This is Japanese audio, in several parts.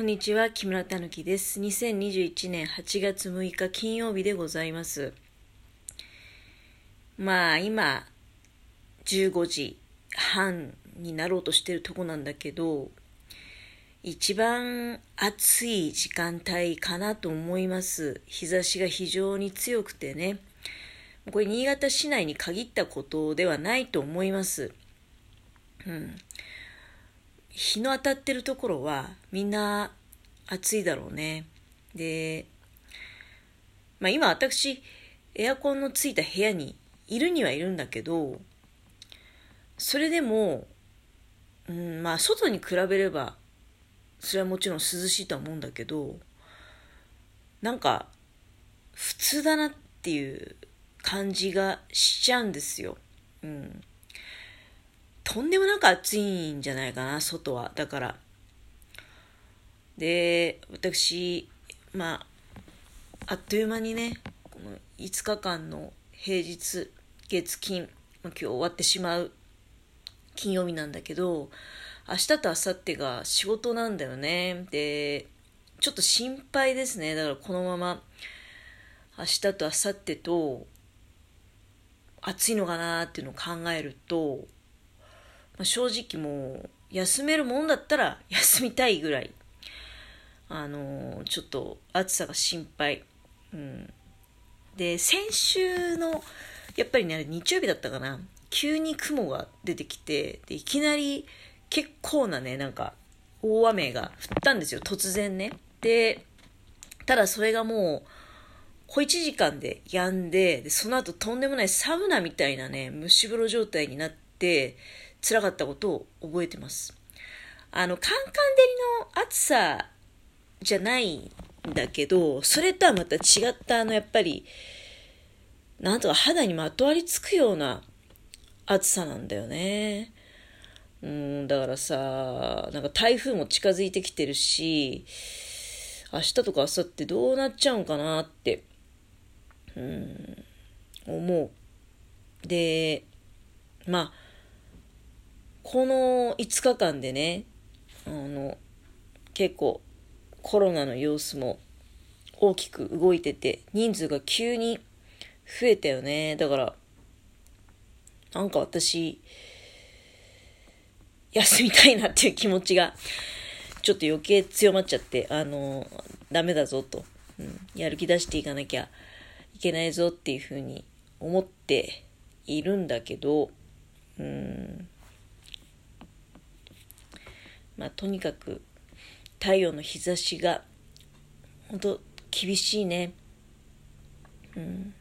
こんにちは、木村たぬきです。2021年8月6日金曜日でございます。まあ、今、15時半になろうとしてるとこなんだけど、一番暑い時間帯かなと思います。日差しが非常に強くてね。これ、新潟市内に限ったことではないと思います。うん。日の当たってるところはみんな暑いだろうね。で、まあ今私、エアコンのついた部屋にいるにはいるんだけど、それでも、うん、まあ外に比べれば、それはもちろん涼しいとは思うんだけど、なんか、普通だなっていう感じがしちゃうんですよ。うん。とんでもなく暑いんじゃないかな、外は。だから。で、私、まあ、あっという間にね、この5日間の平日、月金、今日終わってしまう金曜日なんだけど、明日と明後日が仕事なんだよね。で、ちょっと心配ですね。だからこのまま明日と明後日と暑いのかなっていうのを考えると、まあ、正直もう休めるもんだったら休みたいぐらい。あのちょっと暑さが心配、うん、で先週のやっぱりね日曜日だったかな。急に雲が出てきてでいきなり結構なねなんか大雨が降ったんですよ。突然ね。でただそれがもう小1時間で止んででその後とんでもないサウナみたいなね蒸し風呂状態になって辛かったことを覚えてます。あの、カンカン照りの暑さじゃないんだけど、それとはまた違ったあの、やっぱり、なんとか肌にまとわりつくような暑さなんだよね。うん、だからさ、なんか台風も近づいてきてるし、明日とか明後日どうなっちゃうんかなって、うん、思う。で、まあ、この5日間でね、あの、結構コロナの様子も大きく動いてて、人数が急に増えたよね。だから、なんか私、休みたいなっていう気持ちが、ちょっと余計強まっちゃって、あの、ダメだぞと、うん、やる気出していかなきゃいけないぞっていうふうに思っているんだけど、うん、まあ、とにかく太陽の日差しが本当厳しいね。うん、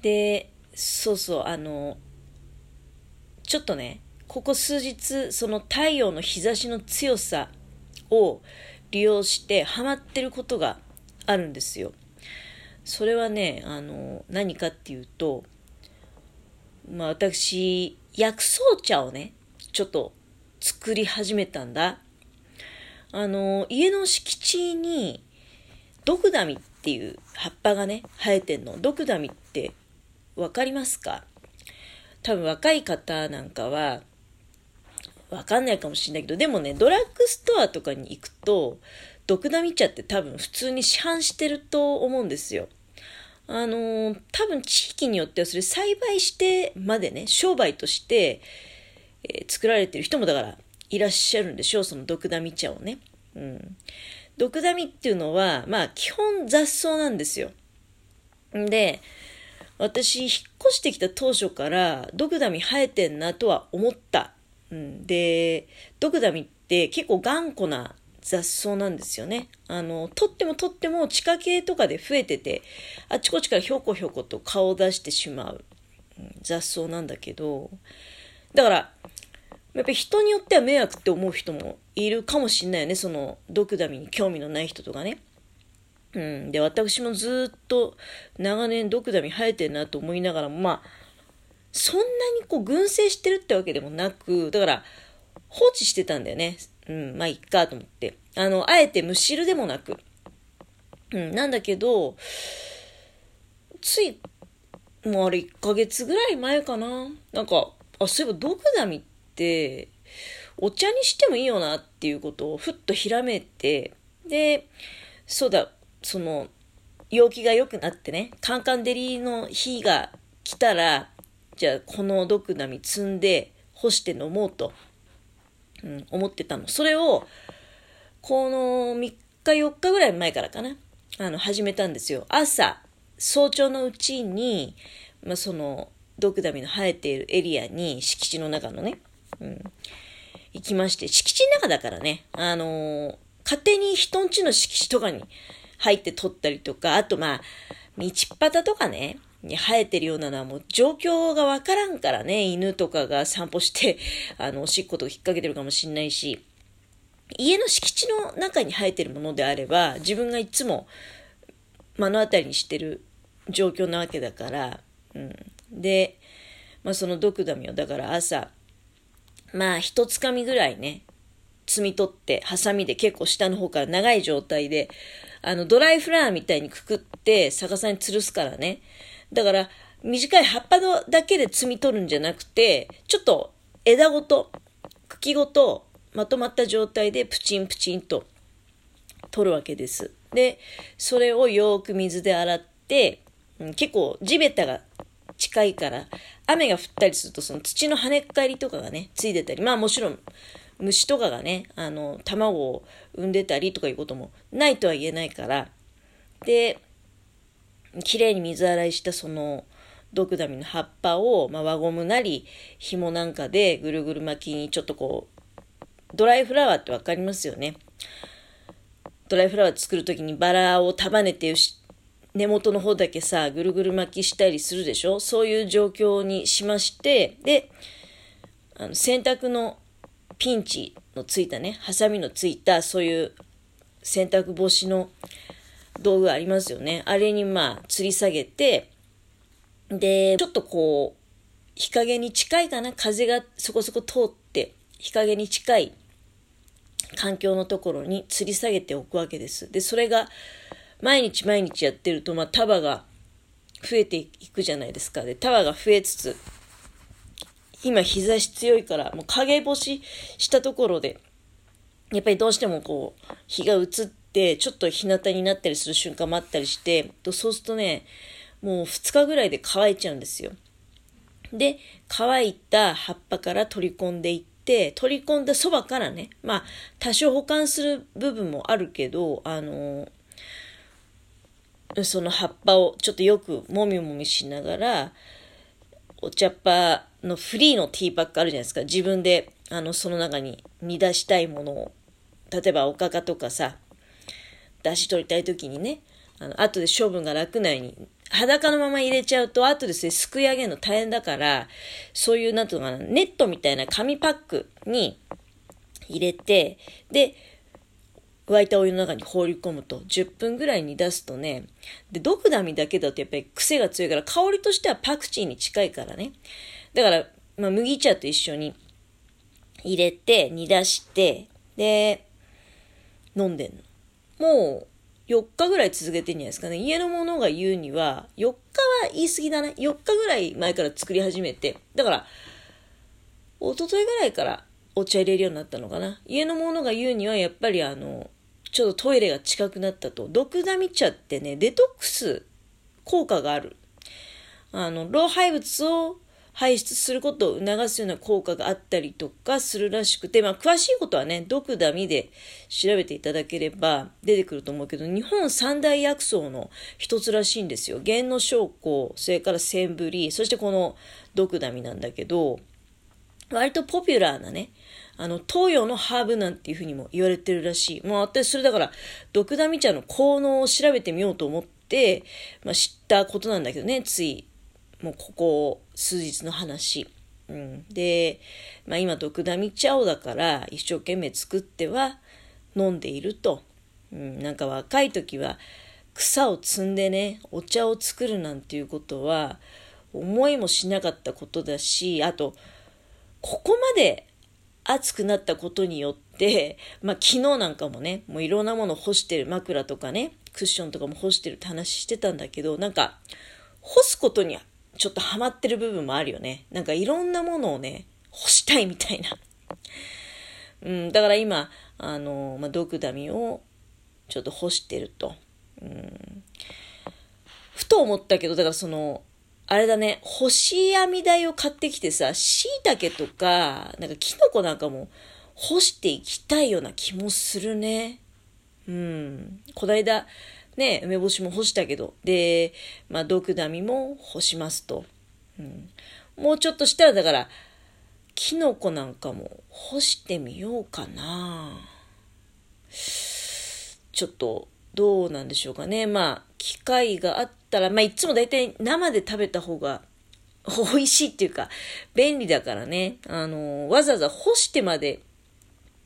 でそうそうあのちょっとねここ数日その太陽の日差しの強さを利用してハマってることがあるんですよ。それはねあの何かっていうとまあ私薬草茶をねちょっと作り始めたんだ。あの、家の敷地に、ドクダミっていう葉っぱがね、生えてんの。ドクダミってわかりますか？多分若い方なんかは、わかんないかもしれないけど、でもね、ドラッグストアとかに行くと、ドクダミ茶って多分普通に市販してると思うんですよ。あの多分地域によってはそれ栽培してまでね、商売として、えー、作られてる人もだからいらっしゃるんでしょう、その毒ダミ茶をね。うん。毒ダミっていうのは、まあ基本雑草なんですよ。んで、私、引っ越してきた当初から、ドクダミ生えてんなとは思った。うん、で、ドクダミって結構頑固な雑草なんですよね。あの、とってもとっても地下系とかで増えてて、あちこちからひょこひょこと顔を出してしまう、雑草なんだけど、だから、やっぱ人によっては迷惑って思う人もいるかもしんないよね。その、ドクダミに興味のない人とかね。うん。で、私もずっと長年ドクダミ生えてるなと思いながらも、まあ、そんなにこう群生してるってわけでもなく、だから放置してたんだよね。うん、まあいっかと思って。あの、あえてむしるでもなく。うん、なんだけど、つい、もうあれ1ヶ月ぐらい前かな。なんか、あ、そういえばドクダミって、お茶にしてもいいよなっていうことをふっとひらめいて、で、そうだ、その、陽気が良くなってね、カンカン照りの日が来たら、じゃあこのドクダミ積んで干して飲もうと、うん、思ってたの。それを、この3日4日ぐらい前からかな、あの、始めたんですよ。朝、早朝のうちに、まあ、その、ドクダミの生えているエリアに、敷地の中のね、うん、行きまして、敷地の中だからね、あのー、勝手に人んちの敷地とかに入って撮ったりとか、あとまあ、道端とかね、に生えてるようなのはもう状況がわからんからね、犬とかが散歩して、あの、おしっことか引っ掛けてるかもしんないし、家の敷地の中に生えてるものであれば、自分がいつも目の当たりにしてる状況なわけだから、うん。で、まあそのドクダミを、だから朝、まあ一つかみぐらいね、摘み取って、ハサミで結構下の方から長い状態で、あの、ドライフラワーみたいにくくって逆さに吊るすからね。だから、短い葉っぱのだけで摘み取るんじゃなくて、ちょっと枝ごと、茎ごとまとまった状態でプチンプチンと取るわけです。で、それをよく水で洗って、結構地べたが近いから、雨が降ったりするとその土の跳ね返りとかがね、ついてたり、まあもちろん虫とかがね、あの、卵を産んでたりとかいうこともないとは言えないから、で、綺麗に水洗いしたその、ドクダミの葉っぱを、まあ、輪ゴムなり、紐なんかでぐるぐる巻きにちょっとこう、ドライフラワーってわかりますよね。ドライフラワー作るときにバラを束ねて根元の方だけさ、ぐるぐる巻きしたりするでしょ？そういう状況にしまして、で、あの洗濯のピンチのついたね、ハサミのついた、そういう洗濯防止の道具ありますよね。あれにまあ、吊り下げて、で、ちょっとこう、日陰に近いかな？風がそこそこ通って、日陰に近い環境のところに吊り下げておくわけです。で、それが、毎日毎日やってると、まあ、束が増えていくじゃないですか。で、束が増えつつ、今日差し強いから、もう陰干ししたところで、やっぱりどうしてもこう、日が映って、ちょっと日向になったりする瞬間もあったりして、そうするとね、もう2日ぐらいで乾いちゃうんですよ。で、乾いた葉っぱから取り込んでいって、取り込んだそばからね、まあ、多少保管する部分もあるけど、あのその葉っぱをちょっとよくもみもみしながら、お茶っ葉のフリーのティーパックあるじゃないですか。自分で、あの、その中に煮出したいものを、例えばおかかとかさ、出し取りたい時にね、あの、後で処分が楽なように、裸のまま入れちゃうと、後ですね、すくい上げるの大変だから、そういう、なんていうのかな、ネットみたいな紙パックに入れて、で、沸いたお湯の中に放り込むと10分ぐらい煮出すとね、で、ドクダミだけだとやっぱり癖が強いから香りとしてはパクチーに近いからね。だから、まあ、麦茶と一緒に入れて煮出して、で、飲んでんの。もう4日ぐらい続けてんじゃないですかね。家の者が言うには、4日は言い過ぎだね。4日ぐらい前から作り始めて。だから、一昨日ぐらいからお茶入れるようになったのかな。家の者が言うには、やっぱりあの、ちょっとトイレが近くなったと。毒ダミ茶ってね、デトックス効果がある。あの、老廃物を排出することを促すような効果があったりとかするらしくて、まあ、詳しいことはね、毒ダミで調べていただければ出てくると思うけど、日本三大薬草の一つらしいんですよ。玄の証拠、それからセンブリ、そしてこの毒ダミなんだけど、割とポピュラーなね、あの、東洋のハーブなんていうふうにも言われてるらしい。もう私それだから、ドクダミ茶の効能を調べてみようと思って、まあ、知ったことなんだけどね、つい、もうここ数日の話。うん、で、まあ、今、ドクダミ茶をだから一生懸命作っては飲んでいると。うん、なんか若い時は草を摘んでね、お茶を作るなんていうことは思いもしなかったことだし、あと、ここまで暑くなったことによって、まあ昨日なんかもね、もういろんなもの干してる枕とかね、クッションとかも干してるって話してたんだけど、なんか、干すことにはちょっとハマってる部分もあるよね。なんかいろんなものをね、干したいみたいな。うん、だから今、あの、まあ、ドクダミをちょっと干してると。うん、ふと思ったけど、だからその、あれだね、干し網台を買ってきてさ、椎茸とか、なんかキノコなんかも干していきたいような気もするね。うん。こないだ、ね、梅干しも干したけど、で、まあ、毒ダミも干しますと。うん。もうちょっとしたら、だから、キノコなんかも干してみようかな。ちょっと、どうなんでしょうかね。まあ、機会があったら、まあ、いつも大体生で食べた方が美味しいっていうか、便利だからね。あの、わざわざ干してまで、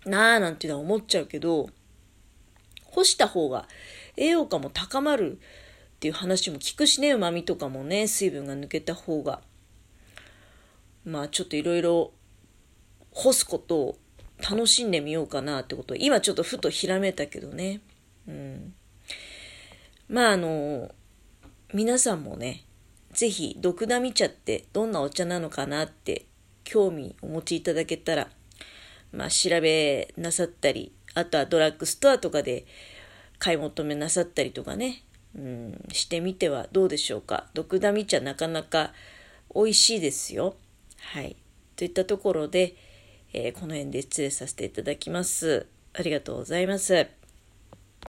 なーなんていうのは思っちゃうけど、干した方が栄養価も高まるっていう話も聞くしね、旨味とかもね、水分が抜けた方が。まあちょっといろいろ干すことを楽しんでみようかなってこと今ちょっとふとひらめいたけどね。うん。まああの、皆さんもね、ぜひ、毒ダミ茶ってどんなお茶なのかなって興味お持ちいただけたら、まあ調べなさったり、あとはドラッグストアとかで買い求めなさったりとかね、うん、してみてはどうでしょうか。毒ダミ茶なかなか美味しいですよ。はい。といったところで、えー、この辺で失礼させていただきます。ありがとうございます。